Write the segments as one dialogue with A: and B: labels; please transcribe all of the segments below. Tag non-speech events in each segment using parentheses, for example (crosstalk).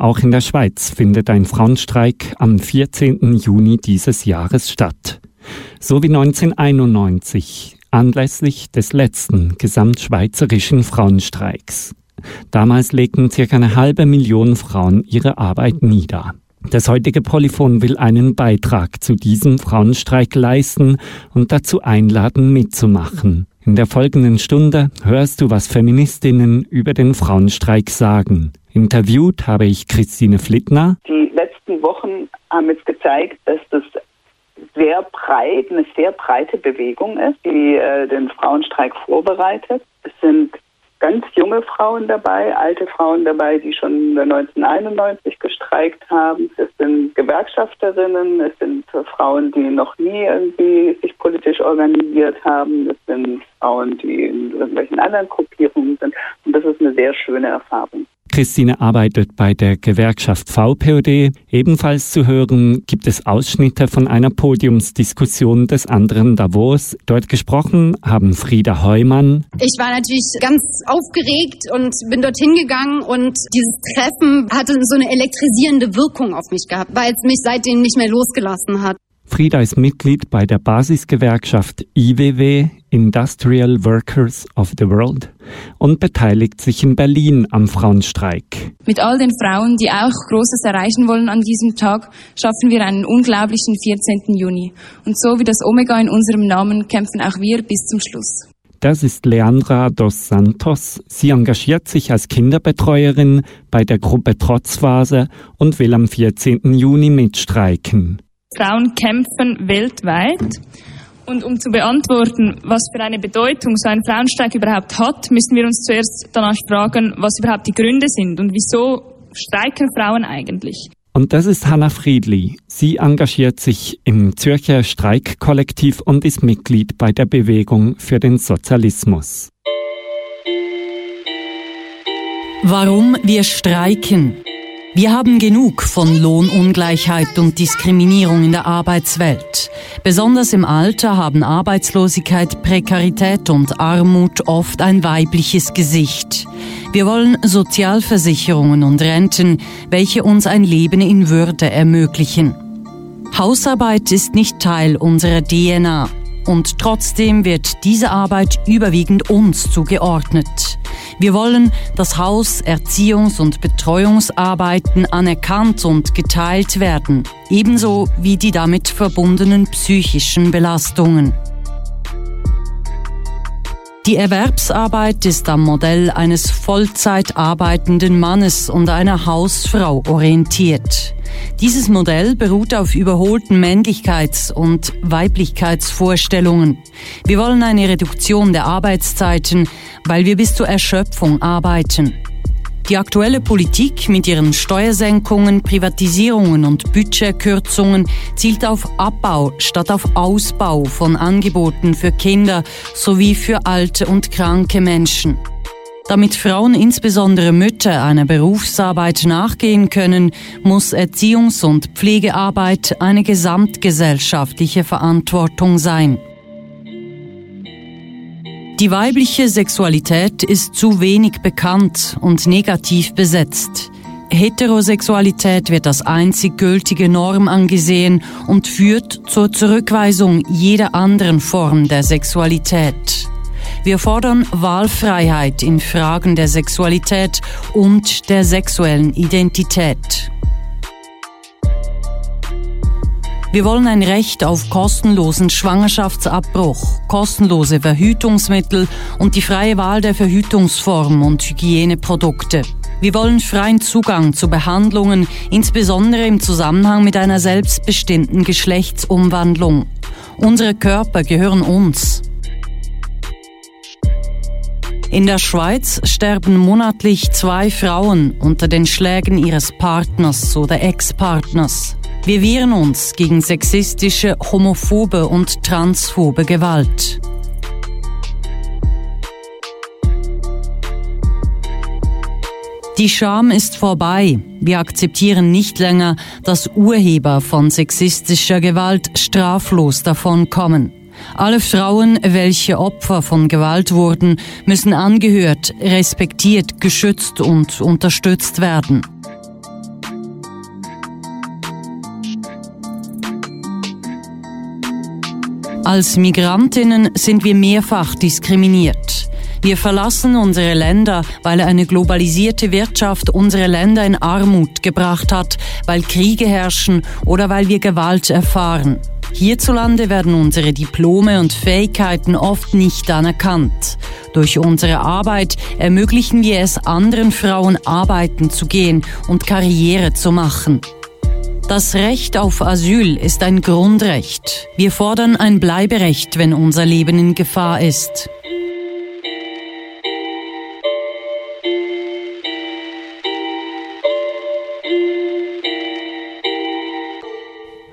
A: Auch in der Schweiz findet ein Frauenstreik am 14. Juni dieses Jahres statt. So wie 1991, anlässlich des letzten gesamtschweizerischen Frauenstreiks. Damals legten circa eine halbe Million Frauen ihre Arbeit nieder. Das heutige Polyphon will einen Beitrag zu diesem Frauenstreik leisten und dazu einladen, mitzumachen. In der folgenden Stunde hörst du, was Feministinnen über den Frauenstreik sagen. Interviewt habe ich Christine Flittner.
B: Die letzten Wochen haben jetzt gezeigt, dass das sehr breit, eine sehr breite Bewegung ist, die äh, den Frauenstreik vorbereitet. Es sind ganz junge Frauen dabei, alte Frauen dabei, die schon 1991 gestreikt haben. Es sind Gewerkschafterinnen, es sind Frauen, die noch nie irgendwie sich politisch organisiert haben. Es sind Frauen, die in irgendwelchen anderen Gruppierungen sind. Und das ist eine sehr schöne Erfahrung.
A: Christine arbeitet bei der Gewerkschaft VPOD. Ebenfalls zu hören gibt es Ausschnitte von einer Podiumsdiskussion des anderen Davos. Dort gesprochen haben Frieda Heumann.
C: Ich war natürlich ganz aufgeregt und bin dorthin gegangen und dieses Treffen hatte so eine elektrisierende Wirkung auf mich gehabt, weil es mich seitdem nicht mehr losgelassen hat.
A: Frieda ist Mitglied bei der Basisgewerkschaft IWW, Industrial Workers of the World, und beteiligt sich in Berlin am Frauenstreik.
D: Mit all den Frauen, die auch Großes erreichen wollen an diesem Tag, schaffen wir einen unglaublichen 14. Juni. Und so wie das Omega in unserem Namen kämpfen auch wir bis zum Schluss.
A: Das ist Leandra dos Santos. Sie engagiert sich als Kinderbetreuerin bei der Gruppe Trotzphase und will am 14. Juni mitstreiken.
D: Frauen kämpfen weltweit. Und um zu beantworten, was für eine Bedeutung so ein Frauenstreik überhaupt hat, müssen wir uns zuerst danach fragen, was überhaupt die Gründe sind und wieso streiken Frauen eigentlich.
A: Und das ist Hanna Friedli. Sie engagiert sich im Zürcher Streikkollektiv und ist Mitglied bei der Bewegung für den Sozialismus.
E: Warum wir streiken. Wir haben genug von Lohnungleichheit und Diskriminierung in der Arbeitswelt. Besonders im Alter haben Arbeitslosigkeit, Prekarität und Armut oft ein weibliches Gesicht. Wir wollen Sozialversicherungen und Renten, welche uns ein Leben in Würde ermöglichen. Hausarbeit ist nicht Teil unserer DNA und trotzdem wird diese Arbeit überwiegend uns zugeordnet. Wir wollen, dass Haus-, Erziehungs- und Betreuungsarbeiten anerkannt und geteilt werden, ebenso wie die damit verbundenen psychischen Belastungen. Die Erwerbsarbeit ist am Modell eines Vollzeit arbeitenden Mannes und einer Hausfrau orientiert. Dieses Modell beruht auf überholten Männlichkeits- und Weiblichkeitsvorstellungen. Wir wollen eine Reduktion der Arbeitszeiten, weil wir bis zur Erschöpfung arbeiten. Die aktuelle Politik mit ihren Steuersenkungen, Privatisierungen und Budgetkürzungen zielt auf Abbau statt auf Ausbau von Angeboten für Kinder sowie für alte und kranke Menschen. Damit Frauen, insbesondere Mütter, einer Berufsarbeit nachgehen können, muss Erziehungs- und Pflegearbeit eine gesamtgesellschaftliche Verantwortung sein. Die weibliche Sexualität ist zu wenig bekannt und negativ besetzt. Heterosexualität wird als einzig gültige Norm angesehen und führt zur Zurückweisung jeder anderen Form der Sexualität. Wir fordern Wahlfreiheit in Fragen der Sexualität und der sexuellen Identität. Wir wollen ein Recht auf kostenlosen Schwangerschaftsabbruch, kostenlose Verhütungsmittel und die freie Wahl der Verhütungsform und Hygieneprodukte. Wir wollen freien Zugang zu Behandlungen, insbesondere im Zusammenhang mit einer selbstbestimmten Geschlechtsumwandlung. Unsere Körper gehören uns. In der Schweiz sterben monatlich zwei Frauen unter den Schlägen ihres Partners oder Ex-Partners. Wir wehren uns gegen sexistische, homophobe und transphobe Gewalt. Die Scham ist vorbei. Wir akzeptieren nicht länger, dass Urheber von sexistischer Gewalt straflos davonkommen. Alle Frauen, welche Opfer von Gewalt wurden, müssen angehört, respektiert, geschützt und unterstützt werden. Als Migrantinnen sind wir mehrfach diskriminiert. Wir verlassen unsere Länder, weil eine globalisierte Wirtschaft unsere Länder in Armut gebracht hat, weil Kriege herrschen oder weil wir Gewalt erfahren. Hierzulande werden unsere Diplome und Fähigkeiten oft nicht anerkannt. Durch unsere Arbeit ermöglichen wir es anderen Frauen, arbeiten zu gehen und Karriere zu machen. Das Recht auf Asyl ist ein Grundrecht. Wir fordern ein Bleiberecht, wenn unser Leben in Gefahr ist.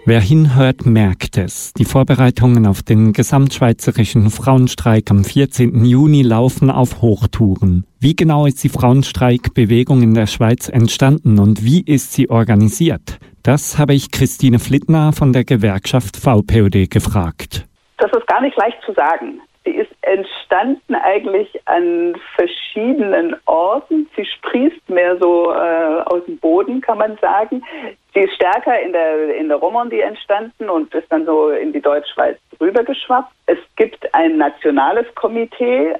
A: Wer hinhört, merkt es. Die Vorbereitungen auf den gesamtschweizerischen Frauenstreik am 14. Juni laufen auf Hochtouren. Wie genau ist die Frauenstreikbewegung in der Schweiz entstanden und wie ist sie organisiert? Das habe ich Christine Flittner von der Gewerkschaft VPOD gefragt.
B: Das ist gar nicht leicht zu sagen. Sie ist entstanden eigentlich an verschiedenen Orten. Sie sprießt mehr so äh, aus dem Boden, kann man sagen. Sie ist stärker in der, in der Romandie entstanden und ist dann so in die Deutschschweiz rübergeschwappt. Es gibt ein nationales Komitee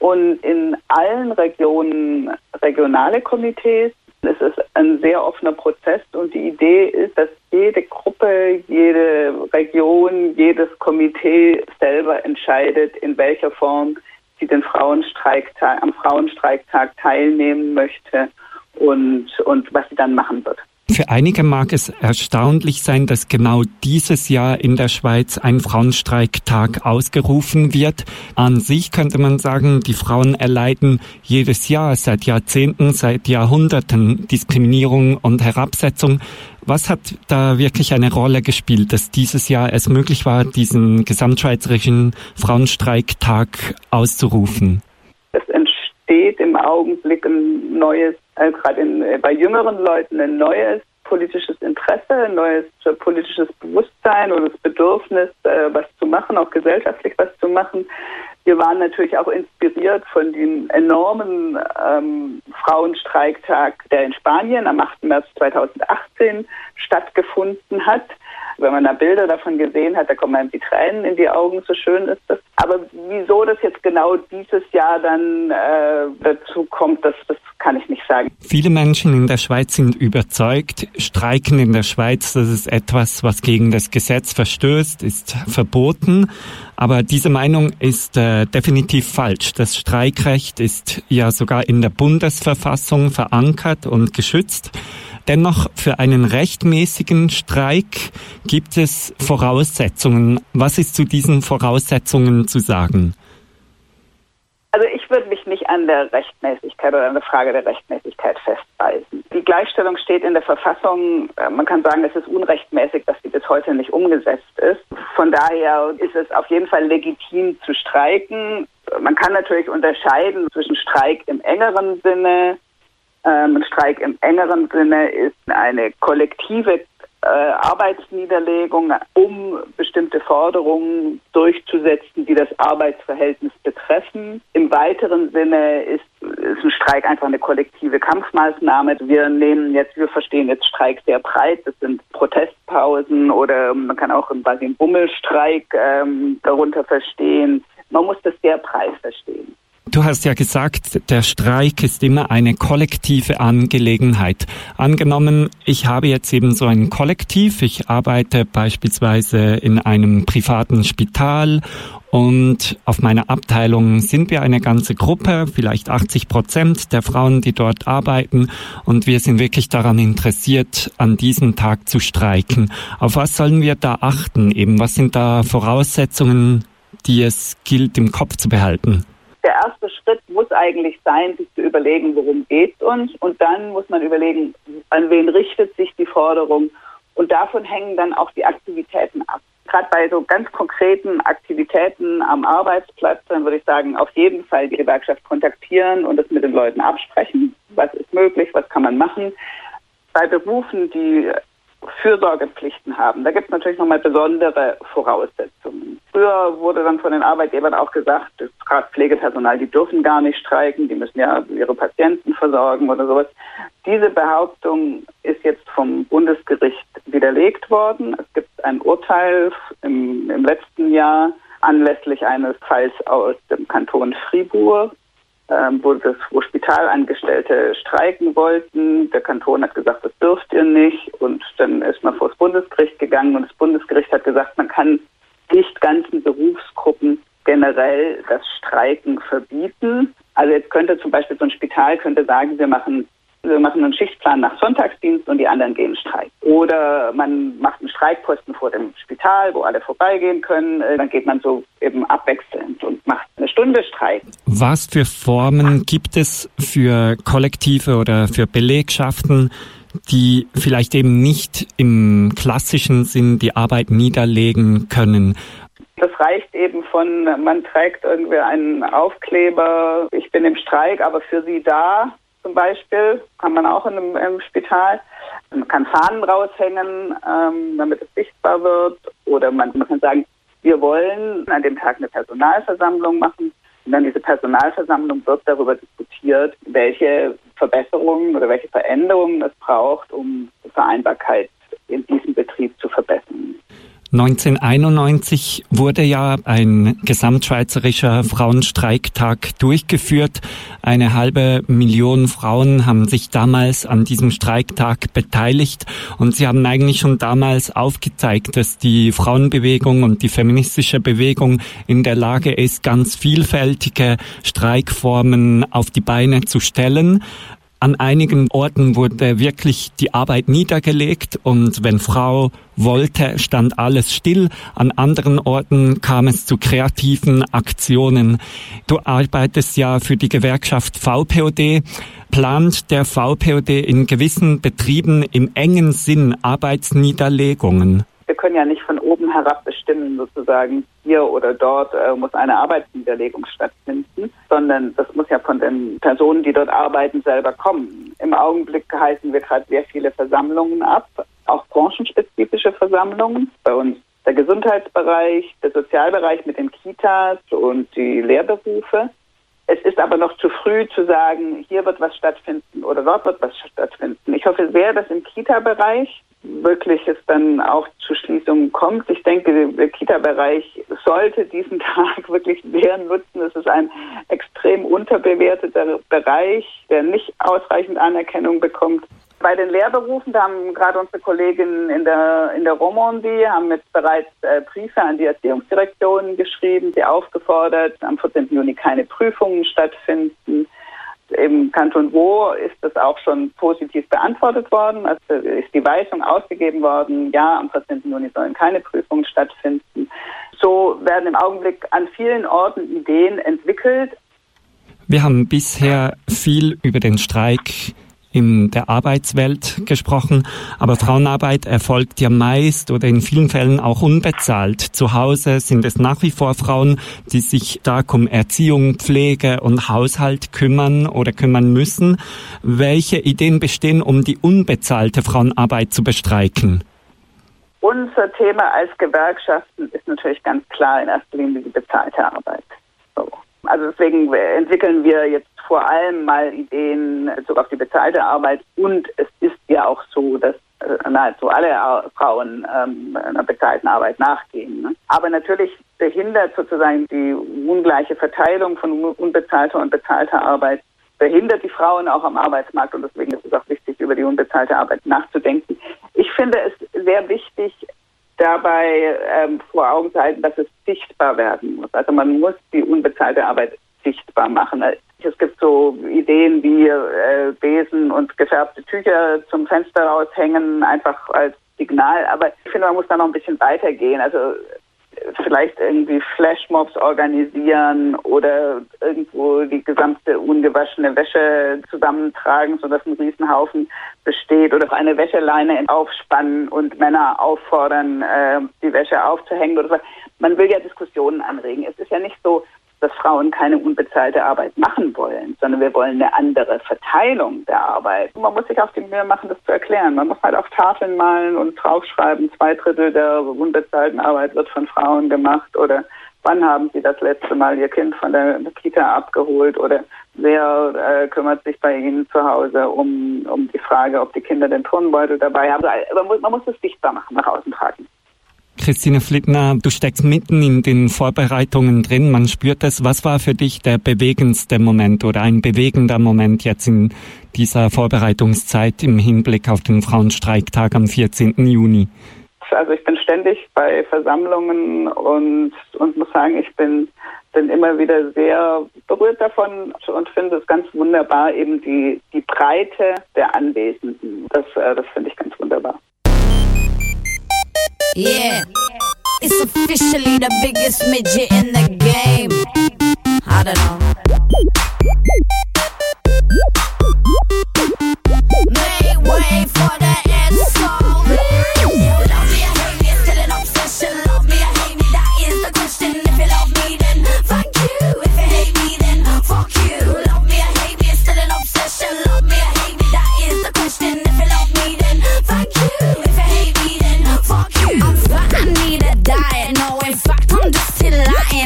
B: und in allen Regionen regionale Komitees. Es ist ein sehr offener Prozess und die Idee ist, dass jede Gruppe, jede Region, jedes Komitee selber entscheidet, in welcher Form sie den Frauenstreiktag, am Frauenstreiktag teilnehmen möchte und, und was sie dann machen wird.
A: Für einige mag es erstaunlich sein, dass genau dieses Jahr in der Schweiz ein Frauenstreiktag ausgerufen wird. An sich könnte man sagen, die Frauen erleiden jedes Jahr seit Jahrzehnten, seit Jahrhunderten Diskriminierung und Herabsetzung. Was hat da wirklich eine Rolle gespielt, dass dieses Jahr es möglich war, diesen gesamtschweizerischen Frauenstreiktag auszurufen?
B: Es entsteht im Augenblick ein neues äh, gerade bei jüngeren Leuten ein neues politisches Interesse, ein neues äh, politisches Bewusstsein oder das Bedürfnis, äh, was zu machen, auch gesellschaftlich was zu machen. Wir waren natürlich auch inspiriert von dem enormen ähm, Frauenstreiktag, der in Spanien am 8. März 2018 stattgefunden hat. Wenn man da Bilder davon gesehen hat, da kommen einem die Tränen in die Augen, so schön ist das. Aber wieso das jetzt genau dieses Jahr dann äh, dazu kommt, das, das kann ich nicht sagen.
A: Viele Menschen in der Schweiz sind überzeugt, Streiken in der Schweiz, das ist etwas, was gegen das Gesetz verstößt, ist verboten. Aber diese Meinung ist äh, definitiv falsch. Das Streikrecht ist ja sogar in der Bundesverfassung verankert und geschützt. Dennoch für einen rechtmäßigen Streik gibt es Voraussetzungen. Was ist zu diesen Voraussetzungen zu sagen?
B: Also ich würde mich nicht an der Rechtmäßigkeit oder an der Frage der Rechtmäßigkeit festbeißen. Die Gleichstellung steht in der Verfassung. Äh, man kann sagen, es ist unrechtmäßig, dass sie bis heute nicht umgesetzt ist. Von daher ist es auf jeden Fall legitim zu streiken. Man kann natürlich unterscheiden zwischen Streik im engeren Sinne ein Streik im engeren Sinne ist eine kollektive äh, Arbeitsniederlegung, um bestimmte Forderungen durchzusetzen, die das Arbeitsverhältnis betreffen. Im weiteren Sinne ist, ist ein Streik einfach eine kollektive Kampfmaßnahme. Wir nehmen jetzt, wir verstehen jetzt Streik sehr breit. Das sind Protestpausen oder man kann auch quasi einen Bummelstreik ähm, darunter verstehen. Man muss das sehr breit verstehen.
A: Du hast ja gesagt, der Streik ist immer eine kollektive Angelegenheit. Angenommen, ich habe jetzt eben so ein Kollektiv, ich arbeite beispielsweise in einem privaten Spital und auf meiner Abteilung sind wir eine ganze Gruppe, vielleicht 80 Prozent der Frauen, die dort arbeiten und wir sind wirklich daran interessiert, an diesem Tag zu streiken. Auf was sollen wir da achten? Eben, was sind da Voraussetzungen, die es gilt im Kopf zu behalten?
B: der Schritt muss eigentlich sein, sich zu überlegen, worum geht es uns. Und dann muss man überlegen, an wen richtet sich die Forderung. Und davon hängen dann auch die Aktivitäten ab. Gerade bei so ganz konkreten Aktivitäten am Arbeitsplatz, dann würde ich sagen, auf jeden Fall die Gewerkschaft kontaktieren und das mit den Leuten absprechen. Was ist möglich, was kann man machen? Bei Berufen, die Fürsorgepflichten haben. Da gibt es natürlich nochmal besondere Voraussetzungen. Früher wurde dann von den Arbeitgebern auch gesagt, gerade Pflegepersonal, die dürfen gar nicht streiken, die müssen ja ihre Patienten versorgen oder sowas. Diese Behauptung ist jetzt vom Bundesgericht widerlegt worden. Es gibt ein Urteil im, im letzten Jahr anlässlich eines Falls aus dem Kanton Fribourg, ähm, wo, das, wo Spitalangestellte streiken wollten. Der Kanton hat gesagt, das dürft ihr nicht. Und dann ist man vor das Bundesgericht gegangen und das Bundesgericht hat gesagt, man kann nicht ganzen Berufsgruppen generell das Streiken verbieten. Also jetzt könnte zum Beispiel so ein Spital könnte sagen, wir machen wir machen einen Schichtplan nach Sonntagsdienst und die anderen gehen Streik. Oder man macht einen Streikposten vor dem Spital, wo alle vorbeigehen können. Äh, dann geht man so eben abwechselnd und macht eine Stunde Streik.
A: Was für Formen gibt es für Kollektive oder für Belegschaften, die vielleicht eben nicht im klassischen Sinn die Arbeit niederlegen können?
B: Das reicht eben von, man trägt irgendwie einen Aufkleber, ich bin im Streik, aber für Sie da, zum Beispiel, kann man auch in einem, im Spital. Man kann Fahnen raushängen, ähm, damit es sichtbar wird. Oder man, man kann sagen, wir wollen an dem Tag eine Personalversammlung machen. Und dann diese Personalversammlung wird darüber diskutiert, welche Verbesserungen oder welche Veränderungen es braucht, um die Vereinbarkeit in diesem Betrieb zu verbessern.
A: 1991 wurde ja ein gesamtschweizerischer Frauenstreiktag durchgeführt. Eine halbe Million Frauen haben sich damals an diesem Streiktag beteiligt und sie haben eigentlich schon damals aufgezeigt, dass die Frauenbewegung und die feministische Bewegung in der Lage ist, ganz vielfältige Streikformen auf die Beine zu stellen. An einigen Orten wurde wirklich die Arbeit niedergelegt und wenn Frau wollte, stand alles still. An anderen Orten kam es zu kreativen Aktionen. Du arbeitest ja für die Gewerkschaft VPOD. Plant der VPOD in gewissen Betrieben im engen Sinn Arbeitsniederlegungen?
B: Wir können ja nicht oben herab bestimmen, sozusagen, hier oder dort äh, muss eine Arbeitsniederlegung stattfinden, sondern das muss ja von den Personen, die dort arbeiten, selber kommen. Im Augenblick halten wir gerade sehr viele Versammlungen ab, auch branchenspezifische Versammlungen. Bei uns der Gesundheitsbereich, der Sozialbereich mit den Kitas und die Lehrberufe. Es ist aber noch zu früh zu sagen, hier wird was stattfinden oder dort wird was stattfinden. Ich hoffe sehr, dass im Kita-Bereich wirklich es dann auch zu Schließungen kommt. Ich denke, der Kita-Bereich sollte diesen (laughs) Tag wirklich sehr nutzen. Es ist ein extrem unterbewerteter Bereich, der nicht ausreichend Anerkennung bekommt. Bei den Lehrberufen, da haben gerade unsere Kolleginnen in der, in der Romandie, haben jetzt bereits äh, Briefe an die Erziehungsdirektionen geschrieben, sie aufgefordert, am 14. Juni keine Prüfungen stattfinden. Im Kanton Wo ist das auch schon positiv beantwortet worden. Also ist die Weisung ausgegeben worden, ja, am 14. Juni sollen keine Prüfungen stattfinden. So werden im Augenblick an vielen Orten Ideen entwickelt.
A: Wir haben bisher viel über den Streik in der Arbeitswelt gesprochen, aber Frauenarbeit erfolgt ja meist oder in vielen Fällen auch unbezahlt. Zu Hause sind es nach wie vor Frauen, die sich stark um Erziehung, Pflege und Haushalt kümmern oder kümmern müssen. Welche Ideen bestehen, um die unbezahlte Frauenarbeit zu bestreiken?
B: Unser Thema als Gewerkschaften ist natürlich ganz klar in erster Linie die bezahlte Arbeit. So. Also deswegen entwickeln wir jetzt vor allem mal Ideen sogar auf die bezahlte Arbeit und es ist ja auch so, dass äh, nahezu alle Frauen ähm, einer bezahlten Arbeit nachgehen. Ne? Aber natürlich behindert sozusagen die ungleiche Verteilung von unbezahlter und bezahlter Arbeit behindert die Frauen auch am Arbeitsmarkt und deswegen ist es auch wichtig, über die unbezahlte Arbeit nachzudenken. Ich finde es sehr wichtig, dabei ähm, vor Augen zu halten, dass es sichtbar werden muss. Also man muss die unbezahlte Arbeit sichtbar machen. Es gibt so Ideen wie äh, Besen und gefärbte Tücher zum Fenster raushängen, einfach als Signal. Aber ich finde, man muss da noch ein bisschen weitergehen. Also vielleicht irgendwie Flashmobs organisieren oder irgendwo die gesamte ungewaschene Wäsche zusammentragen, sodass ein Riesenhaufen besteht oder eine Wäscheleine aufspannen und Männer auffordern, äh, die Wäsche aufzuhängen. Man will ja Diskussionen anregen. Es ist ja nicht so, dass Frauen keine unbezahlte Arbeit machen wollen, sondern wir wollen eine andere Verteilung der Arbeit. Man muss sich auch die Mühe machen, das zu erklären. Man muss halt auf Tafeln malen und draufschreiben, zwei Drittel der unbezahlten Arbeit wird von Frauen gemacht oder wann haben Sie das letzte Mal Ihr Kind von der Kita abgeholt oder wer äh, kümmert sich bei Ihnen zu Hause um, um die Frage, ob die Kinder den Turnbeutel dabei haben. Also man muss, man muss es sichtbar machen, nach außen tragen.
A: Christine Flittner, du steckst mitten in den Vorbereitungen drin. Man spürt es. Was war für dich der bewegendste Moment oder ein bewegender Moment jetzt in dieser Vorbereitungszeit im Hinblick auf den Frauenstreiktag am 14. Juni?
F: Also ich bin ständig bei Versammlungen und, und muss sagen, ich bin, bin immer wieder sehr berührt davon und finde es ganz wunderbar, eben die, die Breite der Anwesenden. Das, äh, das finde ich ganz wunderbar. Yeah, it's officially the biggest midget in the game. I don't know. Make way for the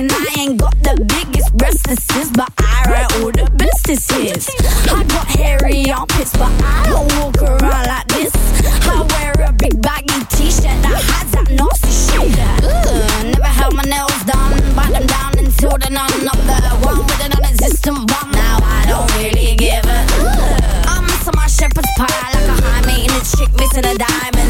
F: And I ain't got the biggest breasts but I run all the businesses. I got hairy armpits, but I don't walk around like this. I wear a big baggy t-shirt that hides that nasty shit. Never had my nails done, bite them down until they're none. I'm the one with a non-existent one. Now I don't really give a. Ugh. I'm missing my shepherd's pie like a high maintenance chick missing a diamond.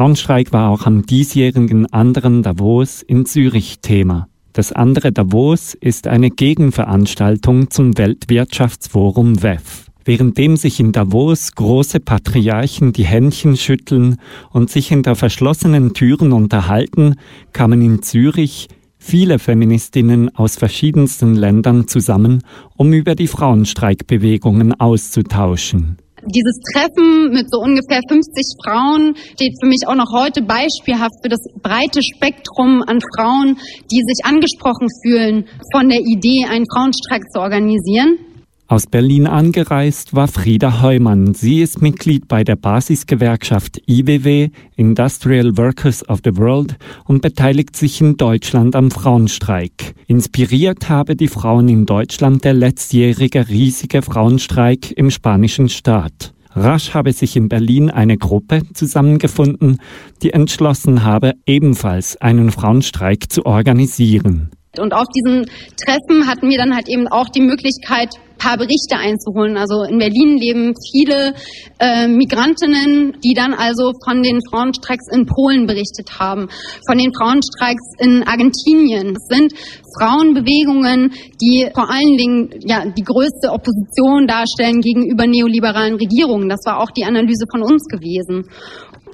A: Frauenstreik war auch am diesjährigen anderen Davos in Zürich Thema. Das andere Davos ist eine Gegenveranstaltung zum Weltwirtschaftsforum WEF. Währenddem sich in Davos große Patriarchen die Händchen schütteln und sich hinter verschlossenen Türen unterhalten, kamen in Zürich viele Feministinnen aus verschiedensten Ländern zusammen, um über die Frauenstreikbewegungen auszutauschen.
C: Dieses Treffen mit so ungefähr 50 Frauen steht für mich auch noch heute beispielhaft für das breite Spektrum an Frauen, die sich angesprochen fühlen von der Idee, einen Frauenstreik zu organisieren.
A: Aus Berlin angereist war Frieda Heumann. Sie ist Mitglied bei der Basisgewerkschaft IWW, Industrial Workers of the World, und beteiligt sich in Deutschland am Frauenstreik. Inspiriert habe die Frauen in Deutschland der letztjährige riesige Frauenstreik im spanischen Staat. Rasch habe sich in Berlin eine Gruppe zusammengefunden, die entschlossen habe, ebenfalls einen Frauenstreik zu organisieren.
C: Und auf diesen Treffen hatten wir dann halt eben auch die Möglichkeit, paar Berichte einzuholen. Also in Berlin leben viele äh, Migrantinnen, die dann also von den Frauenstreiks in Polen berichtet haben, von den Frauenstreiks in Argentinien. Es sind Frauenbewegungen, die vor allen Dingen ja die größte Opposition darstellen gegenüber neoliberalen Regierungen. Das war auch die Analyse von uns gewesen.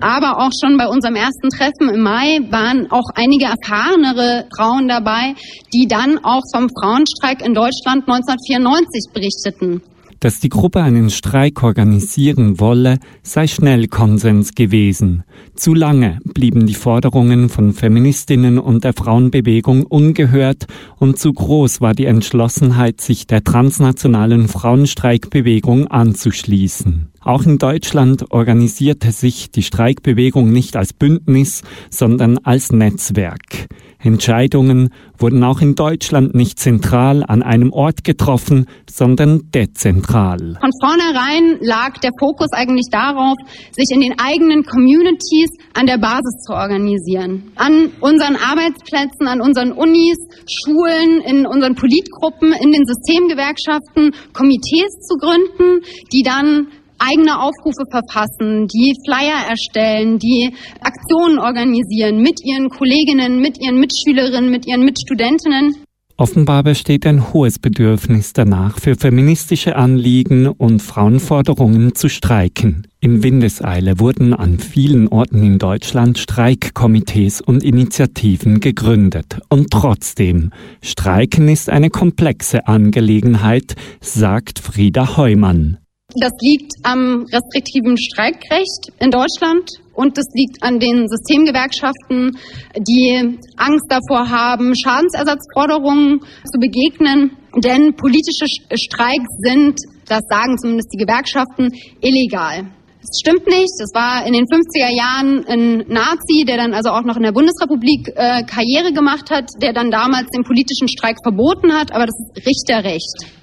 C: Aber auch schon bei unserem ersten Treffen im Mai waren auch einige erfahrenere Frauen dabei, die dann auch vom Frauenstreik in Deutschland 1994 berichteten.
A: Dass die Gruppe einen Streik organisieren wolle, sei schnell Konsens gewesen. Zu lange blieben die Forderungen von Feministinnen und der Frauenbewegung ungehört und zu groß war die Entschlossenheit, sich der transnationalen Frauenstreikbewegung anzuschließen. Auch in Deutschland organisierte sich die Streikbewegung nicht als Bündnis, sondern als Netzwerk. Entscheidungen wurden auch in Deutschland nicht zentral an einem Ort getroffen, sondern dezentral.
C: Von vornherein lag der Fokus eigentlich darauf, sich in den eigenen Communities an der Basis zu organisieren. An unseren Arbeitsplätzen, an unseren Unis, Schulen, in unseren Politgruppen, in den Systemgewerkschaften Komitees zu gründen, die dann eigene Aufrufe verfassen, die Flyer erstellen, die Aktionen organisieren mit ihren Kolleginnen, mit ihren Mitschülerinnen, mit ihren Mitstudentinnen.
A: Offenbar besteht ein hohes Bedürfnis danach, für feministische Anliegen und Frauenforderungen zu streiken. In Windeseile wurden an vielen Orten in Deutschland Streikkomitees und Initiativen gegründet. Und trotzdem, Streiken ist eine komplexe Angelegenheit, sagt Frieda Heumann.
C: Das liegt am restriktiven Streikrecht in Deutschland und das liegt an den Systemgewerkschaften, die Angst davor haben, Schadensersatzforderungen zu begegnen. Denn politische Streiks sind, das sagen zumindest die Gewerkschaften, illegal. Das stimmt nicht. Das war in den 50er Jahren ein Nazi, der dann also auch noch in der Bundesrepublik äh, Karriere gemacht hat, der dann damals den politischen Streik verboten hat. Aber das ist Richterrecht.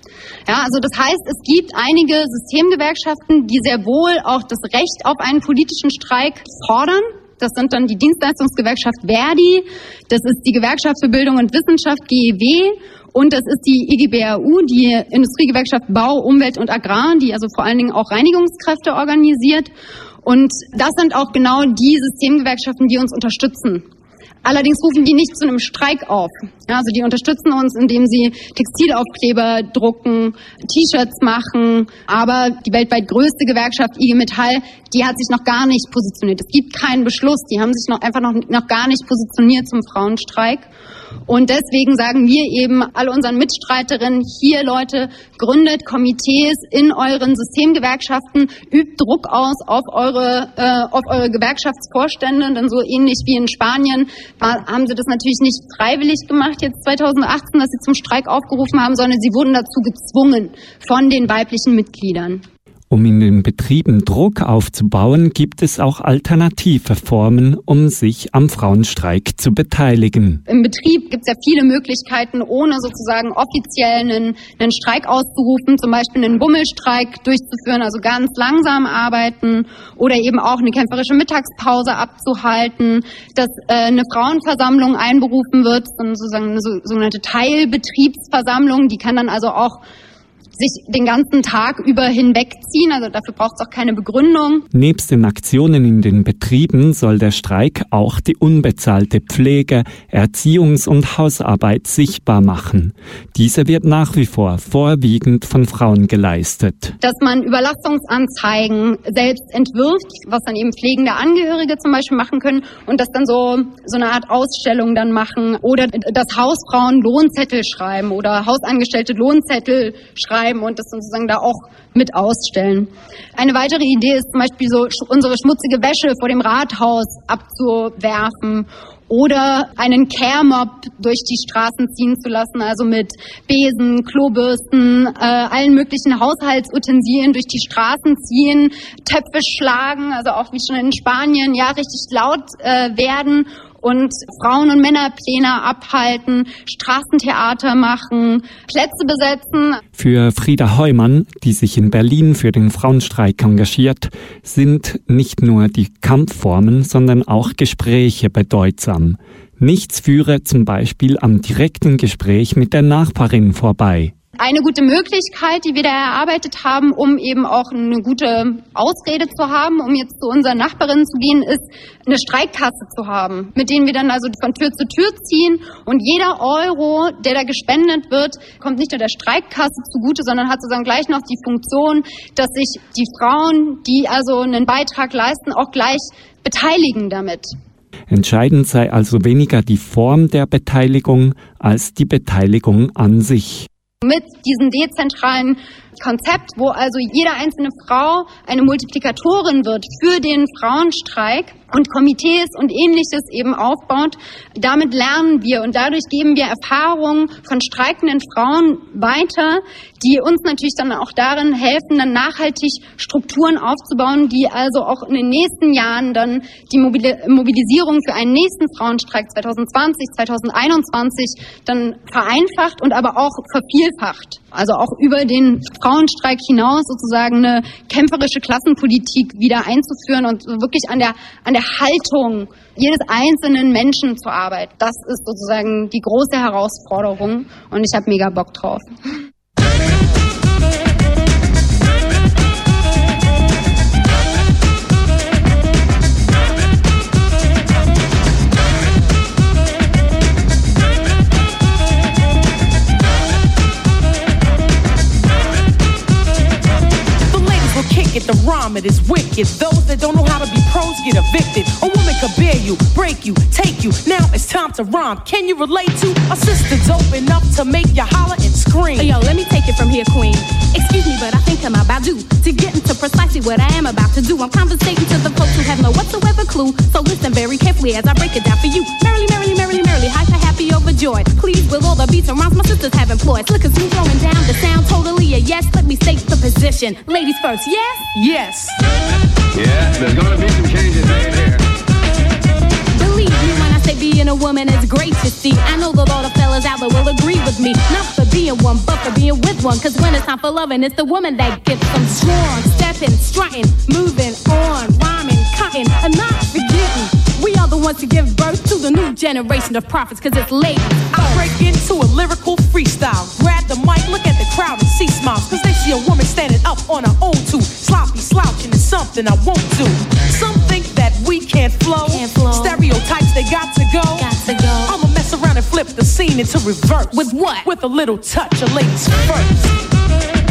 C: Ja, also das heißt, es gibt einige Systemgewerkschaften, die sehr wohl auch das Recht auf einen politischen Streik fordern. Das sind dann die Dienstleistungsgewerkschaft Verdi, das ist die Gewerkschaft für Bildung und Wissenschaft GEW und das ist die IGBRU, die Industriegewerkschaft Bau, Umwelt und Agrar, die also vor allen Dingen auch Reinigungskräfte organisiert. Und das sind auch genau die Systemgewerkschaften, die uns unterstützen. Allerdings rufen die nicht zu einem Streik auf. Ja, also die unterstützen uns, indem sie Textilaufkleber drucken, T-Shirts machen. Aber die weltweit größte Gewerkschaft IG Metall, die hat sich noch gar nicht positioniert. Es gibt keinen Beschluss. Die haben sich noch einfach noch, noch gar nicht positioniert zum Frauenstreik. Und deswegen sagen wir eben all unseren Mitstreiterinnen, hier Leute, gründet Komitees in euren Systemgewerkschaften, übt Druck aus auf eure, äh, auf eure Gewerkschaftsvorstände, denn so ähnlich wie in Spanien haben sie das natürlich nicht freiwillig gemacht, jetzt 2018, dass sie zum Streik aufgerufen haben, sondern sie wurden dazu gezwungen von den weiblichen Mitgliedern.
A: Um in den Betrieben Druck aufzubauen, gibt es auch alternative Formen, um sich am Frauenstreik zu beteiligen.
C: Im Betrieb gibt es ja viele Möglichkeiten, ohne sozusagen offiziell einen, einen Streik auszurufen, zum Beispiel einen Bummelstreik durchzuführen, also ganz langsam arbeiten oder eben auch eine kämpferische Mittagspause abzuhalten, dass äh, eine Frauenversammlung einberufen wird, sozusagen eine sogenannte Teilbetriebsversammlung, die kann dann also auch sich den ganzen Tag über hinwegziehen. Also dafür braucht es auch keine Begründung.
A: Nebst den Aktionen in den Betrieben soll der Streik auch die unbezahlte Pflege, Erziehungs- und Hausarbeit sichtbar machen. Diese wird nach wie vor vorwiegend von Frauen geleistet.
C: Dass man Überlastungsanzeigen selbst entwirft, was dann eben pflegende Angehörige zum Beispiel machen können und das dann so, so eine Art Ausstellung dann machen oder dass Hausfrauen Lohnzettel schreiben oder Hausangestellte Lohnzettel schreiben schreiben und das sozusagen da auch mit ausstellen. Eine weitere Idee ist zum Beispiel so unsere schmutzige Wäsche vor dem Rathaus abzuwerfen oder einen Care-Mob durch die Straßen ziehen zu lassen, also mit Besen, Klobürsten, äh, allen möglichen Haushaltsutensilien durch die Straßen ziehen, Töpfe schlagen, also auch wie schon in Spanien, ja, richtig laut äh, werden und Frauen- und Männerpläne abhalten, Straßentheater machen, Plätze besetzen.
A: Für Frieda Heumann, die sich in Berlin für den Frauenstreik engagiert, sind nicht nur die Kampfformen, sondern auch Gespräche bedeutsam. Nichts führe zum Beispiel am direkten Gespräch mit der Nachbarin vorbei.
C: Eine gute Möglichkeit, die wir da erarbeitet haben, um eben auch eine gute Ausrede zu haben, um jetzt zu unseren Nachbarinnen zu gehen, ist eine Streikkasse zu haben, mit denen wir dann also von Tür zu Tür ziehen und jeder Euro, der da gespendet wird, kommt nicht nur der Streikkasse zugute, sondern hat sozusagen gleich noch die Funktion, dass sich die Frauen, die also einen Beitrag leisten, auch gleich beteiligen damit.
A: Entscheidend sei also weniger die Form der Beteiligung als die Beteiligung an sich
C: mit diesem dezentralen Konzept, wo also jede einzelne Frau eine Multiplikatorin wird für den Frauenstreik und Komitees und ähnliches eben aufbaut. Damit lernen wir und dadurch geben wir Erfahrungen von streikenden Frauen weiter, die uns natürlich dann auch darin helfen, dann nachhaltig Strukturen aufzubauen, die also auch in den nächsten Jahren dann die Mobilisierung für einen nächsten Frauenstreik 2020, 2021 dann vereinfacht und aber auch vervielfacht. Also auch über den Frauenstreik hinaus sozusagen eine kämpferische Klassenpolitik wieder einzuführen und wirklich an der, an der Haltung jedes einzelnen Menschen zu arbeiten. Das ist sozusagen die große Herausforderung und ich habe mega Bock drauf.
G: It, the it is wicked. Those that don't know how to be pros get evicted. A woman could bear you, break you, take you. Now it's time to rhyme. Can you relate to a sister dope enough to make you holler and scream?
H: Hey, yo, let me take it from here, queen. Excuse me, but I think I'm about due to get into precisely what I am about to do. I'm conversating to the folks who have no whatsoever clue. So listen very carefully as I break it down for you. Merrily, merrily, merrily, merrily, hyper happy overjoyed. Please, with all the beats and rhymes my sisters have employed. Look, as me throwing down the sound totally a yes. Let me state the position. Ladies first, yes?
G: Yes.
I: Yeah, there's gonna be some changes made here.
H: Believe me when I say being a woman is great to see. I know that all the fellas out there will agree with me. Not for being one, but for being with one. Cause when it's time for loving, it's the woman that gets them strong. Stepping, strutting, moving on, rhyming, cutting, and not forgetting. Ones to give birth to the new generation of prophets, cause it's late.
G: I break into a lyrical freestyle. Grab the mic, look at the crowd and see smiles. Cause they see a woman standing up on her own too. Sloppy slouching is something I won't do. Some think that we can't flow.
H: Can't flow.
G: Stereotypes, they got to go.
H: Got to go.
G: I'ma mess around and flip the scene into reverse.
H: With what?
G: With a little touch of ladies first.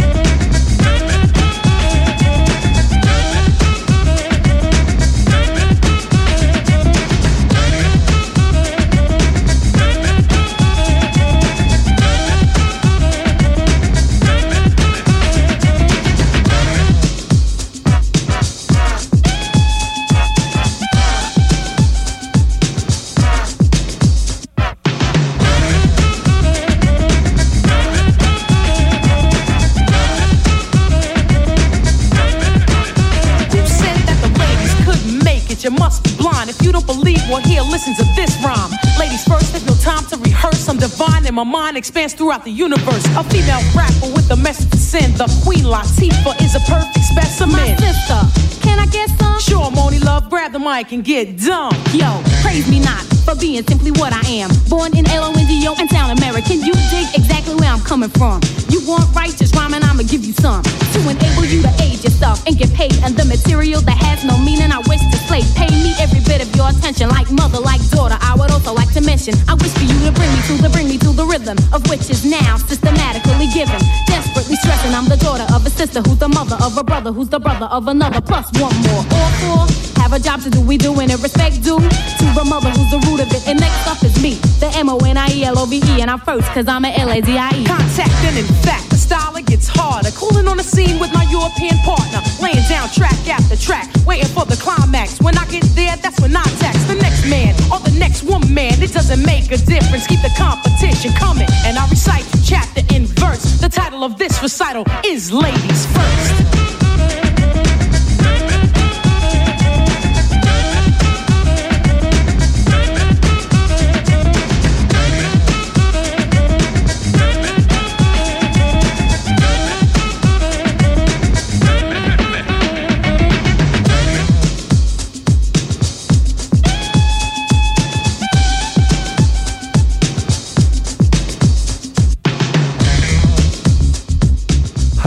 G: And my mind expands throughout the universe. A female rapper with a message to send. The Queen Latifah is a perfect specimen.
H: My sister, can I get some?
G: Sure, Moni Love, grab the mic and get dumb.
H: Yo, praise me not for being simply what I am. Born in L-O-N-D-O and sound American. You dig exactly where I'm coming from. You want righteous rhyming, I'ma give you some. To enable you to age yourself and get paid. And the material that has no meaning, I wish to slay. Pay me every bit of your attention, like mother, like daughter. I would also like to mention, I wish for you to bring me to the, bring me to the rhythm of which is now systematically given. Desperately stressing, I'm the daughter of a sister who's the mother of a brother who's the brother of another. Plus one more. All four have a job to do. We doing it respect due to the mother who's the root And next up is me, the M O N I E L O V E, and I'm first cause I'm a L A Z I E.
G: Contact and in fact, the style it gets harder. Cooling on the scene with my European partner, laying down track after track, waiting for the climax. When I get there, that's when I tax the next man or the next woman. It doesn't make a difference. Keep the competition coming, and I recite chapter in verse. The title of this recital is Ladies First.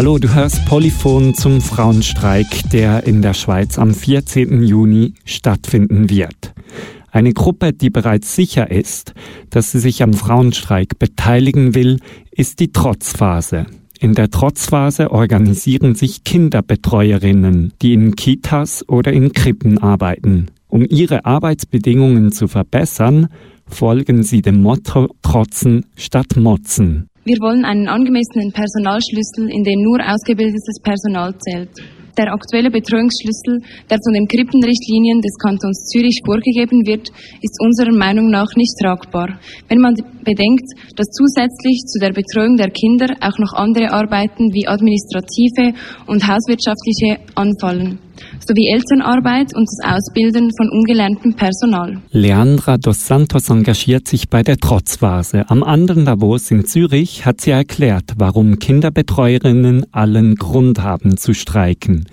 A: Hallo, du hörst Polyphon zum Frauenstreik, der in der Schweiz am 14. Juni stattfinden wird. Eine Gruppe, die bereits sicher ist, dass sie sich am Frauenstreik beteiligen will, ist die Trotzphase. In der Trotzphase organisieren sich Kinderbetreuerinnen, die in Kitas oder in Krippen arbeiten. Um ihre Arbeitsbedingungen zu verbessern, folgen sie dem Motto Trotzen statt Motzen.
J: Wir wollen einen angemessenen Personalschlüssel, in dem nur ausgebildetes Personal zählt. Der aktuelle Betreuungsschlüssel, der von den Krippenrichtlinien des Kantons Zürich vorgegeben wird, ist unserer Meinung nach nicht tragbar. Wenn man bedenkt, dass zusätzlich zu der Betreuung der Kinder auch noch andere Arbeiten wie administrative und hauswirtschaftliche anfallen sowie Elternarbeit und das Ausbilden von ungelerntem Personal.
A: Leandra dos Santos engagiert sich bei der Trotzvase. Am anderen Davos in Zürich hat sie erklärt, warum Kinderbetreuerinnen allen Grund haben zu streiken.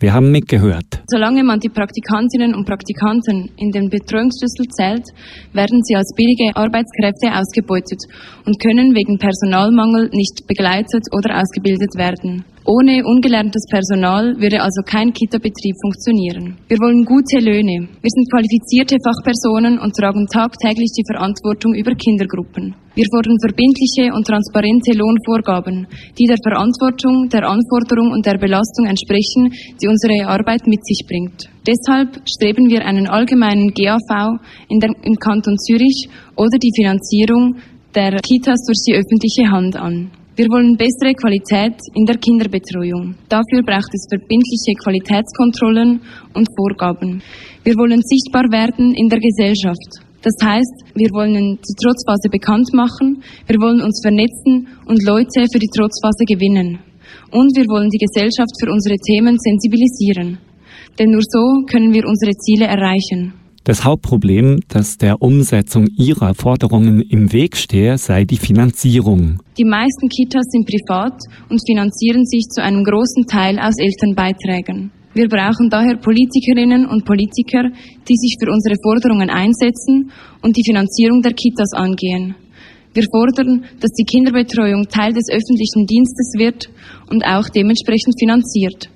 A: Wir haben mitgehört.
J: Solange man die Praktikantinnen und Praktikanten in den Betreuungsschlüssel zählt, werden sie als billige Arbeitskräfte ausgebeutet und können wegen Personalmangel nicht begleitet oder ausgebildet werden. Ohne ungelerntes Personal würde also kein Kita-Betrieb funktionieren. Wir wollen gute Löhne. Wir sind qualifizierte Fachpersonen und tragen tagtäglich die Verantwortung über Kindergruppen. Wir fordern verbindliche und transparente Lohnvorgaben, die der Verantwortung, der Anforderung und der Belastung entsprechen, die unsere Arbeit mit sich bringt. Deshalb streben wir einen allgemeinen GAV der, im Kanton Zürich oder die Finanzierung der Kitas durch die öffentliche Hand an. Wir wollen bessere Qualität in der Kinderbetreuung. Dafür braucht es verbindliche Qualitätskontrollen und Vorgaben. Wir wollen sichtbar werden in der Gesellschaft. Das heißt, wir wollen die Trotzphase bekannt machen, wir wollen uns vernetzen und Leute für die Trotzphase gewinnen. Und wir wollen die Gesellschaft für unsere Themen sensibilisieren. Denn nur so können wir unsere Ziele erreichen.
A: Das Hauptproblem, das der Umsetzung ihrer Forderungen im Weg stehe, sei die Finanzierung.
J: Die meisten Kitas sind privat und finanzieren sich zu einem großen Teil aus Elternbeiträgen. Wir brauchen daher Politikerinnen und Politiker, die sich für unsere Forderungen einsetzen und die Finanzierung der Kitas angehen. Wir fordern, dass die Kinderbetreuung Teil des öffentlichen Dienstes wird und auch dementsprechend finanziert.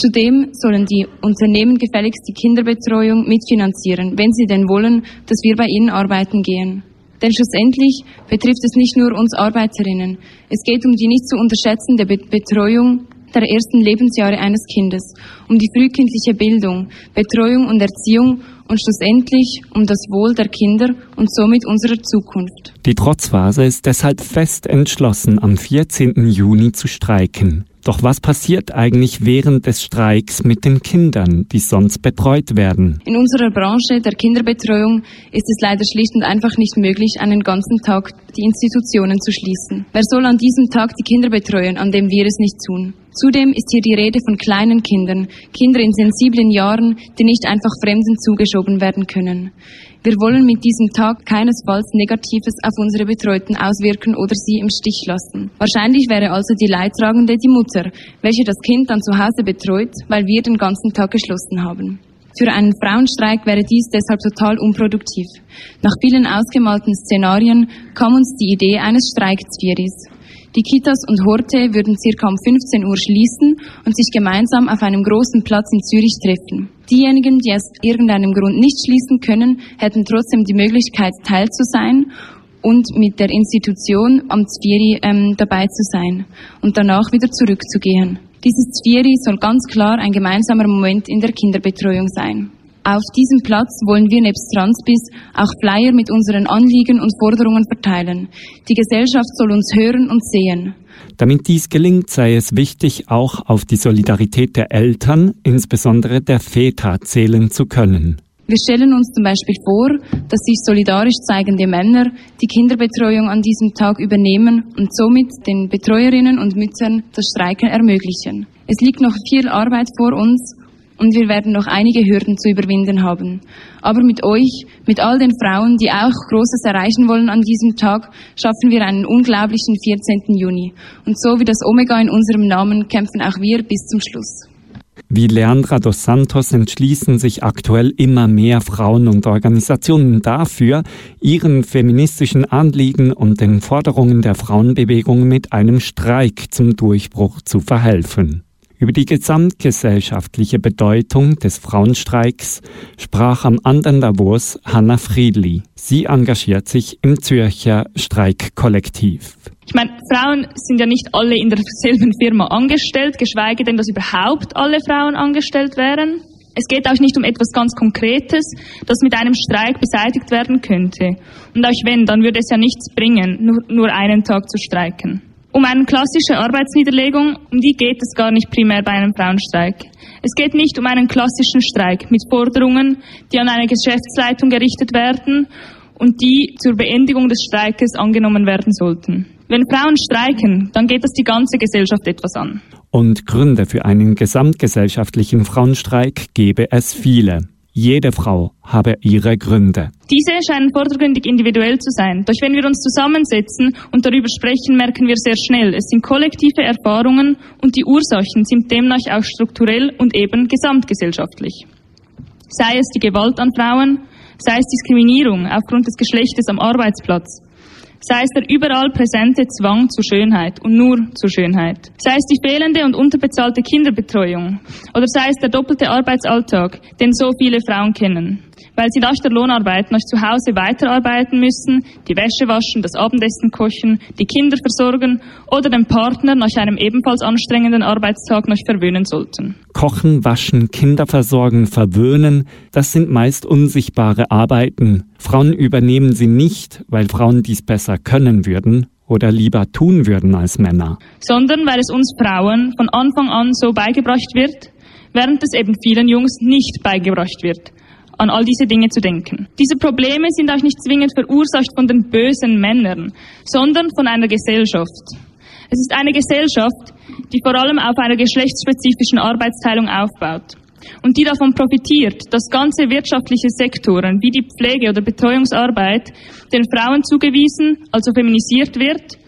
J: Zudem sollen die Unternehmen gefälligst die Kinderbetreuung mitfinanzieren, wenn sie denn wollen, dass wir bei ihnen arbeiten gehen. Denn schlussendlich betrifft es nicht nur uns Arbeiterinnen. Es geht um die nicht zu unterschätzende Betreuung der ersten Lebensjahre eines Kindes, um die frühkindliche Bildung, Betreuung und Erziehung und schlussendlich um das Wohl der Kinder und somit unserer Zukunft.
A: Die Trotzphase ist deshalb fest entschlossen, am 14. Juni zu streiken. Doch was passiert eigentlich während des Streiks mit den Kindern, die sonst betreut werden?
J: In unserer Branche der Kinderbetreuung ist es leider schlicht und einfach nicht möglich, einen ganzen Tag die Institutionen zu schließen. Wer soll an diesem Tag die Kinder betreuen, an dem wir es nicht tun? Zudem ist hier die Rede von kleinen Kindern, Kinder in sensiblen Jahren, die nicht einfach Fremden zugeschoben werden können. Wir wollen mit diesem Tag keinesfalls Negatives auf unsere Betreuten auswirken oder sie im Stich lassen. Wahrscheinlich wäre also die Leidtragende die Mutter, welche das Kind dann zu Hause betreut, weil wir den ganzen Tag geschlossen haben. Für einen Frauenstreik wäre dies deshalb total unproduktiv. Nach vielen ausgemalten Szenarien kam uns die Idee eines Streikzvieris. Die Kitas und Horte würden circa um 15 Uhr schließen und sich gemeinsam auf einem großen Platz in Zürich treffen. Diejenigen, die aus irgendeinem Grund nicht schließen können, hätten trotzdem die Möglichkeit, teil zu sein und mit der Institution am Zvieri ähm, dabei zu sein und danach wieder zurückzugehen. Dieses Zvieri soll ganz klar ein gemeinsamer Moment in der Kinderbetreuung sein. Auf diesem Platz wollen wir nebst Transbis auch Flyer mit unseren Anliegen und Forderungen verteilen. Die Gesellschaft soll uns hören und sehen.
A: Damit dies gelingt, sei es wichtig, auch auf die Solidarität der Eltern, insbesondere der Väter, zählen zu können.
J: Wir stellen uns zum Beispiel vor, dass sich solidarisch zeigende Männer die Kinderbetreuung an diesem Tag übernehmen und somit den Betreuerinnen und Müttern das Streiken ermöglichen. Es liegt noch viel Arbeit vor uns und wir werden noch einige Hürden zu überwinden haben. Aber mit euch, mit all den Frauen, die auch Großes erreichen wollen an diesem Tag, schaffen wir einen unglaublichen 14. Juni. Und so wie das Omega in unserem Namen kämpfen auch wir bis zum Schluss.
A: Wie Leandra dos Santos entschließen sich aktuell immer mehr Frauen und Organisationen dafür, ihren feministischen Anliegen und den Forderungen der Frauenbewegung mit einem Streik zum Durchbruch zu verhelfen. Über die gesamtgesellschaftliche Bedeutung des Frauenstreiks sprach am anderen Davos Hanna Friedli. Sie engagiert sich im Zürcher Streikkollektiv.
D: Ich meine, Frauen sind ja nicht alle in derselben Firma angestellt, geschweige denn, dass überhaupt alle Frauen angestellt wären. Es geht auch nicht um etwas ganz Konkretes, das mit einem Streik beseitigt werden könnte. Und auch wenn, dann würde es ja nichts bringen, nur, nur einen Tag zu streiken. Um eine klassische Arbeitsniederlegung, um die geht es gar nicht primär bei einem Frauenstreik. Es geht nicht um einen klassischen Streik mit Forderungen, die an eine Geschäftsleitung gerichtet werden und die zur Beendigung des Streikes angenommen werden sollten. Wenn Frauen streiken, dann geht das die ganze Gesellschaft etwas an.
A: Und Gründe für einen gesamtgesellschaftlichen Frauenstreik gebe es viele. Jede Frau habe ihre Gründe.
D: Diese scheinen vordergründig individuell zu sein. Doch wenn wir uns zusammensetzen und darüber sprechen, merken wir sehr schnell, es sind kollektive Erfahrungen und die Ursachen sind demnach auch strukturell und eben gesamtgesellschaftlich. Sei es die Gewalt an Frauen, sei es Diskriminierung aufgrund des Geschlechtes am Arbeitsplatz, sei es der überall präsente Zwang zur Schönheit und nur zur Schönheit, sei es die fehlende und unterbezahlte Kinderbetreuung. Oder sei es der doppelte Arbeitsalltag, den so viele Frauen kennen weil sie nach der Lohnarbeit noch zu Hause weiterarbeiten müssen, die Wäsche waschen, das Abendessen kochen, die Kinder versorgen oder den Partner nach einem ebenfalls anstrengenden Arbeitstag noch verwöhnen sollten.
A: Kochen, waschen, Kinder versorgen, verwöhnen, das sind meist unsichtbare Arbeiten. Frauen übernehmen sie nicht, weil Frauen dies besser können würden oder lieber tun würden als Männer.
D: Sondern weil es uns Frauen von Anfang an so beigebracht wird, während es eben vielen Jungs nicht beigebracht wird an all diese Dinge zu denken. Diese Probleme sind auch nicht zwingend verursacht von den bösen Männern, sondern von einer Gesellschaft. Es ist eine Gesellschaft, die vor allem auf einer geschlechtsspezifischen Arbeitsteilung aufbaut und die davon profitiert, dass ganze wirtschaftliche Sektoren wie die Pflege- oder Betreuungsarbeit den Frauen zugewiesen, also feminisiert wird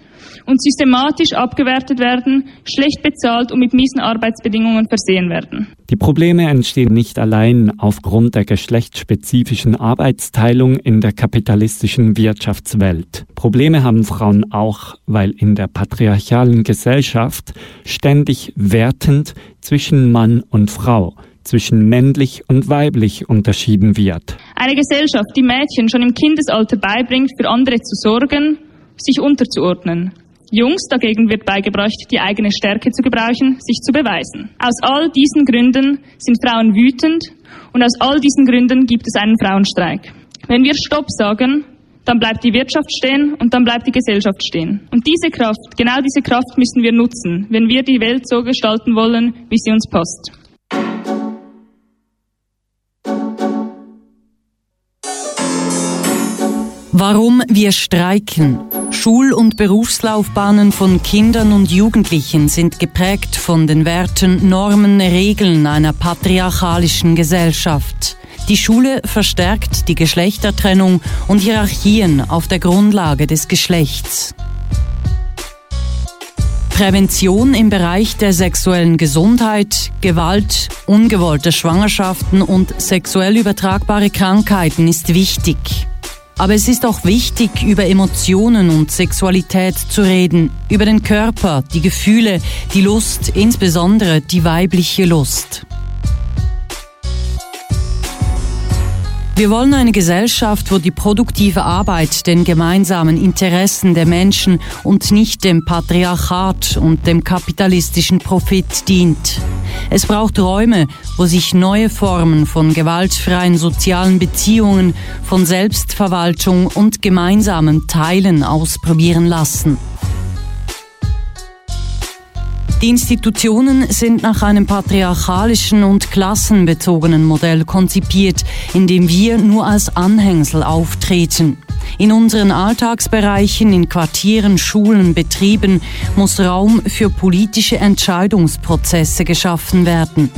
D: und systematisch abgewertet werden, schlecht bezahlt und mit miesen Arbeitsbedingungen versehen werden.
A: Die Probleme entstehen nicht allein aufgrund der geschlechtsspezifischen Arbeitsteilung in der kapitalistischen Wirtschaftswelt. Probleme haben Frauen auch, weil in der patriarchalen Gesellschaft ständig wertend zwischen Mann und Frau zwischen männlich und weiblich unterschieden wird.
D: Eine Gesellschaft, die Mädchen schon im Kindesalter beibringt, für andere zu sorgen, sich unterzuordnen, Jungs dagegen wird beigebracht, die eigene Stärke zu gebrauchen, sich zu beweisen. Aus all diesen Gründen sind Frauen wütend und aus all diesen Gründen gibt es einen Frauenstreik. Wenn wir Stopp sagen, dann bleibt die Wirtschaft stehen und dann bleibt die Gesellschaft stehen. Und diese Kraft, genau diese Kraft müssen wir nutzen, wenn wir die Welt so gestalten wollen, wie sie uns passt.
E: Warum wir streiken. Schul- und Berufslaufbahnen von Kindern und Jugendlichen sind geprägt von den Werten, Normen, Regeln einer patriarchalischen Gesellschaft. Die Schule verstärkt die Geschlechtertrennung und Hierarchien auf der Grundlage des Geschlechts. Prävention im Bereich der sexuellen Gesundheit, Gewalt, ungewollte Schwangerschaften und sexuell übertragbare Krankheiten ist wichtig. Aber es ist auch wichtig, über Emotionen und Sexualität zu reden, über den Körper, die Gefühle, die Lust, insbesondere die weibliche Lust. Wir wollen eine Gesellschaft, wo die produktive Arbeit den gemeinsamen Interessen der Menschen und nicht dem Patriarchat und dem kapitalistischen Profit dient. Es braucht Räume, wo sich neue Formen von gewaltfreien sozialen Beziehungen, von Selbstverwaltung und gemeinsamem Teilen ausprobieren lassen. Die Institutionen sind nach einem patriarchalischen und klassenbezogenen Modell konzipiert, in dem wir nur als Anhängsel auftreten. In unseren Alltagsbereichen, in Quartieren, Schulen, Betrieben muss Raum für politische Entscheidungsprozesse geschaffen werden.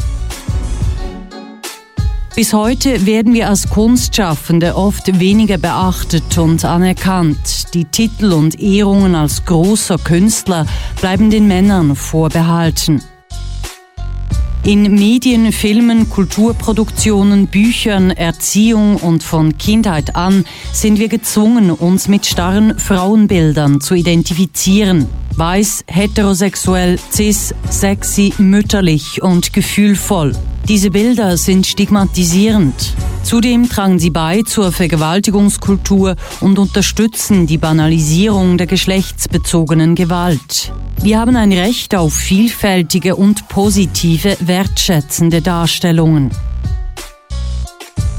E: Bis heute werden wir als Kunstschaffende oft weniger beachtet und anerkannt. Die Titel und Ehrungen als großer Künstler bleiben den Männern vorbehalten. In Medien, Filmen, Kulturproduktionen, Büchern, Erziehung und von Kindheit an sind wir gezwungen, uns mit starren Frauenbildern zu identifizieren. Weiß, heterosexuell, cis, sexy, mütterlich und gefühlvoll. Diese Bilder sind stigmatisierend. Zudem tragen sie bei zur Vergewaltigungskultur und unterstützen die Banalisierung der geschlechtsbezogenen Gewalt. Wir haben ein Recht auf vielfältige und positive, wertschätzende Darstellungen.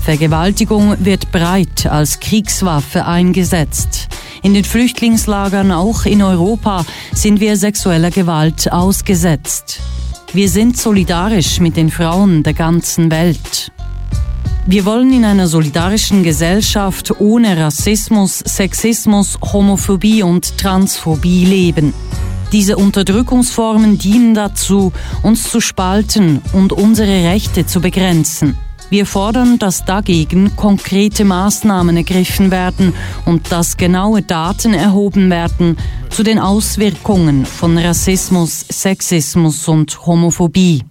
E: Vergewaltigung wird breit als Kriegswaffe eingesetzt. In den Flüchtlingslagern, auch in Europa, sind wir sexueller Gewalt ausgesetzt. Wir sind solidarisch mit den Frauen der ganzen Welt. Wir wollen in einer solidarischen Gesellschaft ohne Rassismus, Sexismus, Homophobie und Transphobie leben. Diese Unterdrückungsformen dienen dazu, uns zu spalten und unsere Rechte zu begrenzen. Wir fordern, dass dagegen konkrete Maßnahmen ergriffen werden und dass genaue Daten erhoben werden zu den Auswirkungen von Rassismus, Sexismus und Homophobie.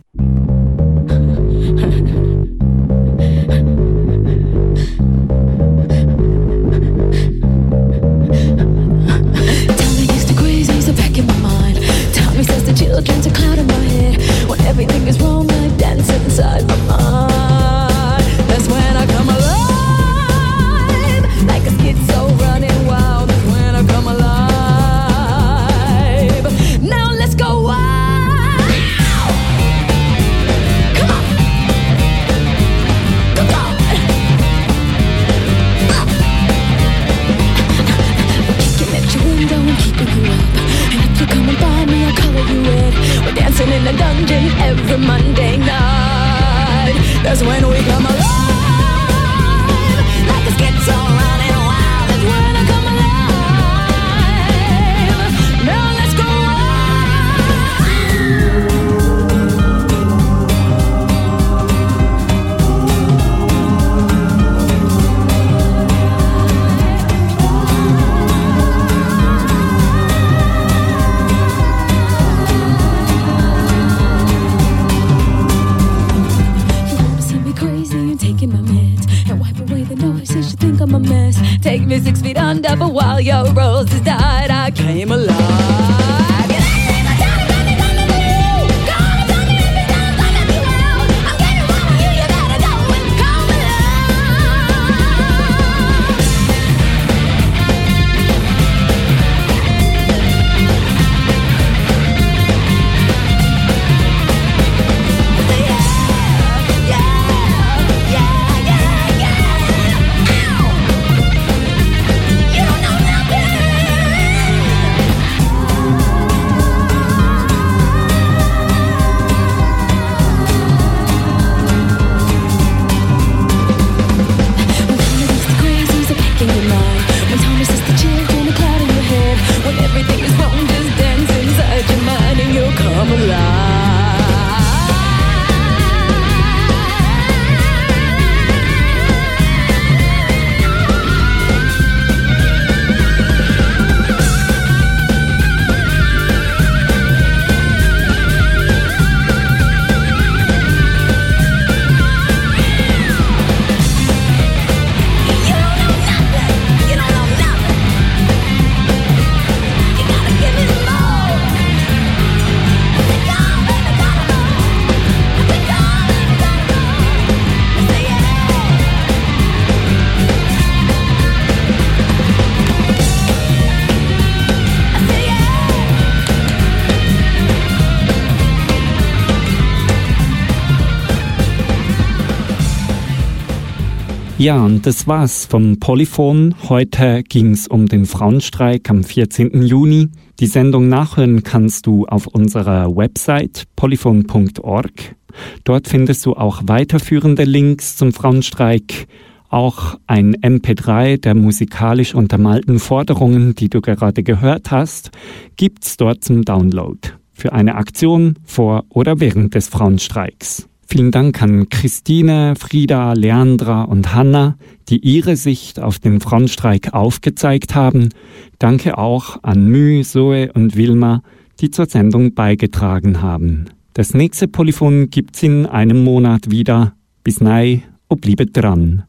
A: Ja, und das war's vom Polyphon. Heute ging's um den Frauenstreik am 14. Juni. Die Sendung nachhören kannst du auf unserer Website polyphon.org. Dort findest du auch weiterführende Links zum Frauenstreik, auch ein MP3 der musikalisch untermalten Forderungen, die du gerade gehört hast, gibt's dort zum Download für eine Aktion vor oder während des Frauenstreiks. Vielen Dank an Christine, Frieda, Leandra und Hanna, die ihre Sicht auf den Frontstreik aufgezeigt haben. Danke auch an Mü, Zoe und Wilma, die zur Sendung beigetragen haben. Das nächste Polyphon gibt's in einem Monat wieder. Bis nei, obliebe dran.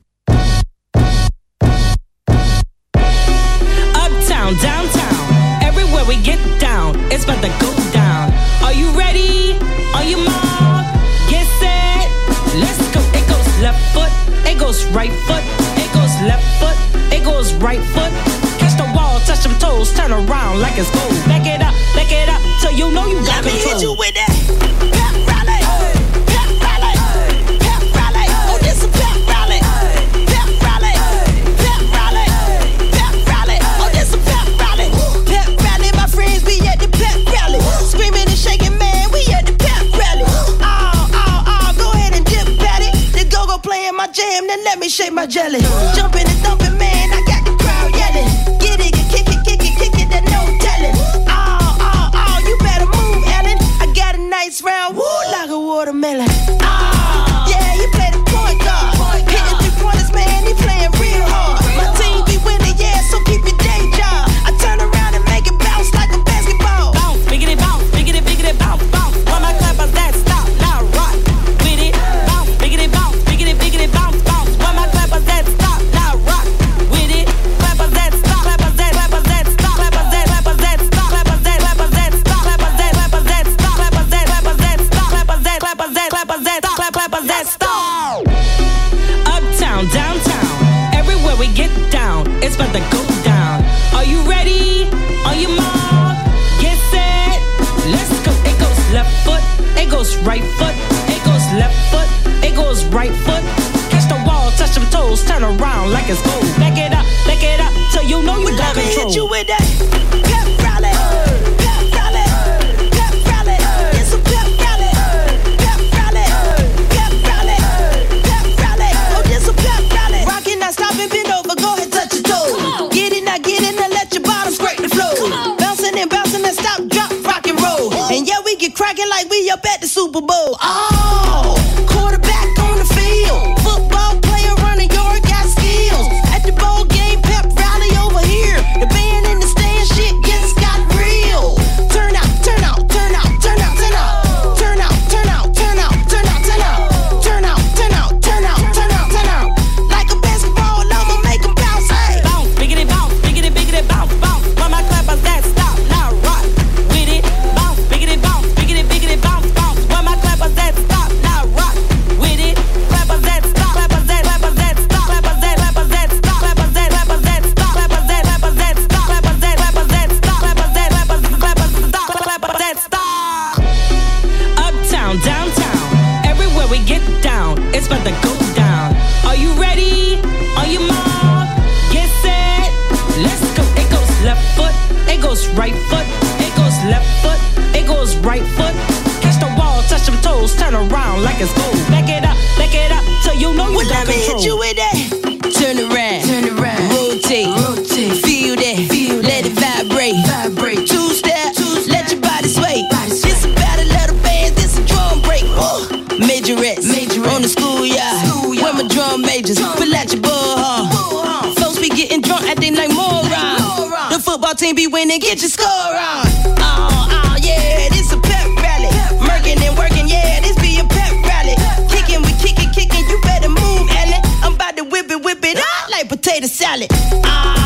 K: Uptown, downtown, everywhere we get down, it's about to go down. Are you ready? It goes right foot, it goes left foot, it goes right foot. Catch the wall, touch them toes, turn around like it's gold. Back it up, back it up, till you know you got
L: Let
K: control.
L: Let me hit you with that. jam, then let me shake my jelly. Jumping and thumping, man, I got the crowd yelling. Get it, kick it, kick it, kick it, then no telling. Oh, oh, oh, you better move, Ellen. I got a nice round, woo, like a watermelon.
K: Oh, possessed all. Uptown, downtown, everywhere we get down, it's about to go down. Are you ready? On your mob, get set, let's go. It goes left foot, it goes right foot, it goes left foot, it goes right foot. Catch the wall, touch them toes, turn around like it's gold. Back it up, back it up, till you know you,
L: you got let me
K: control.
L: Hit you with that. Oh, oh, yeah, this a pep rally. And working, yeah, this be a pep rally. Kicking, we kicking, kicking, you better move, I'm about to whip it, whip it up like potato salad. Ah.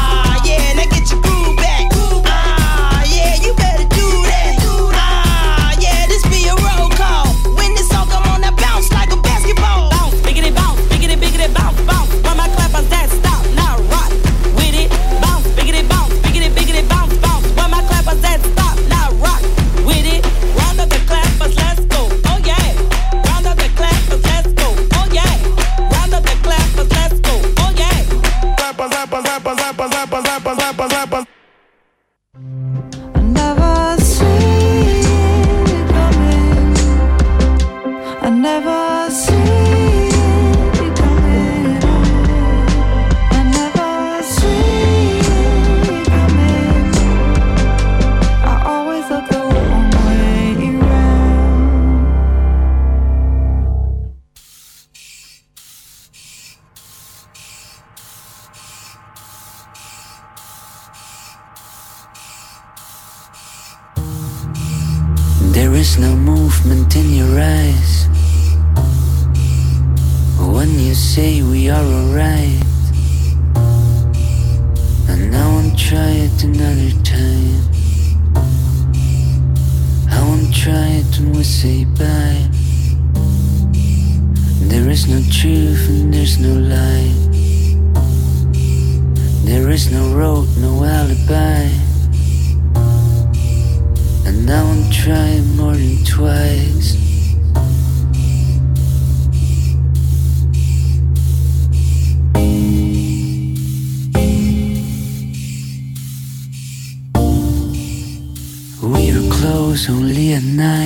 M: Good night.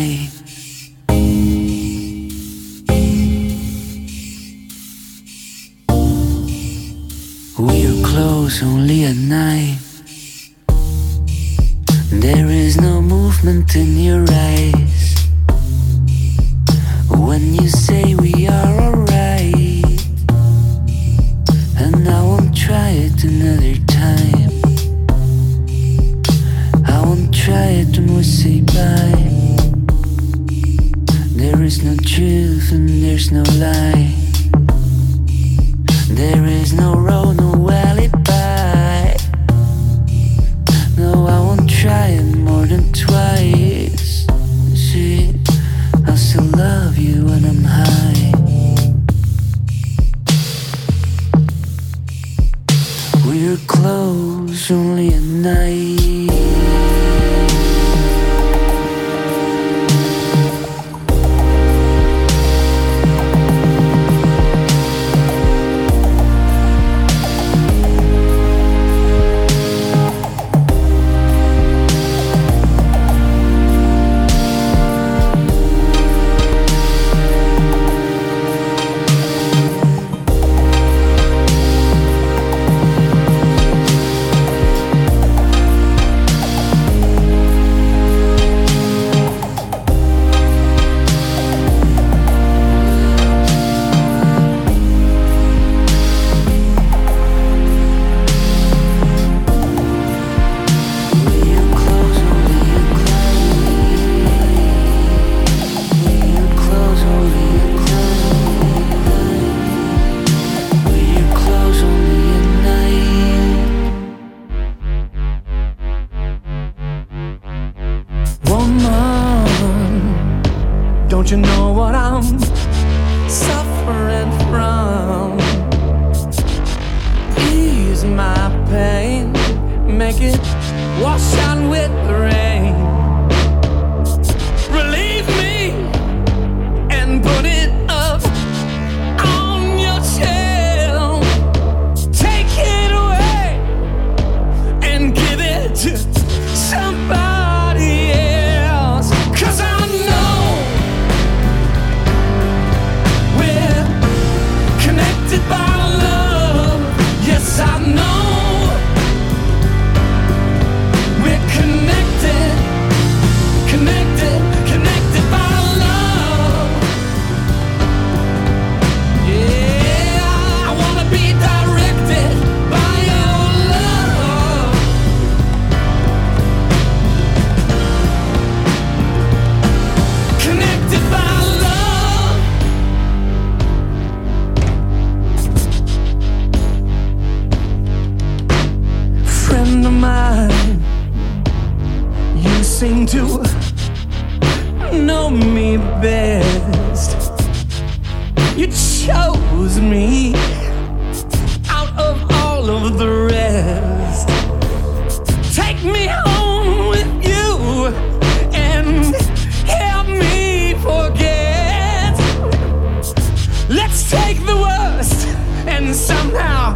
N: Take the worst and somehow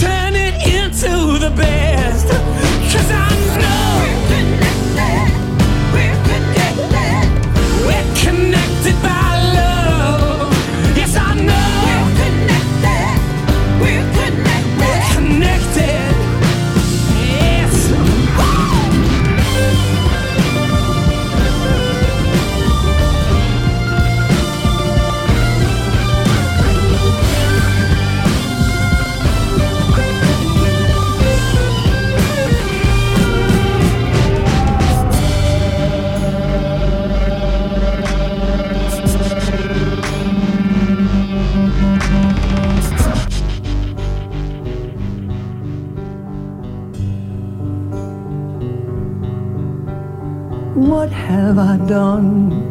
N: turn it into the best. Cause I know we're connected, we're connected, we're connected by. Done?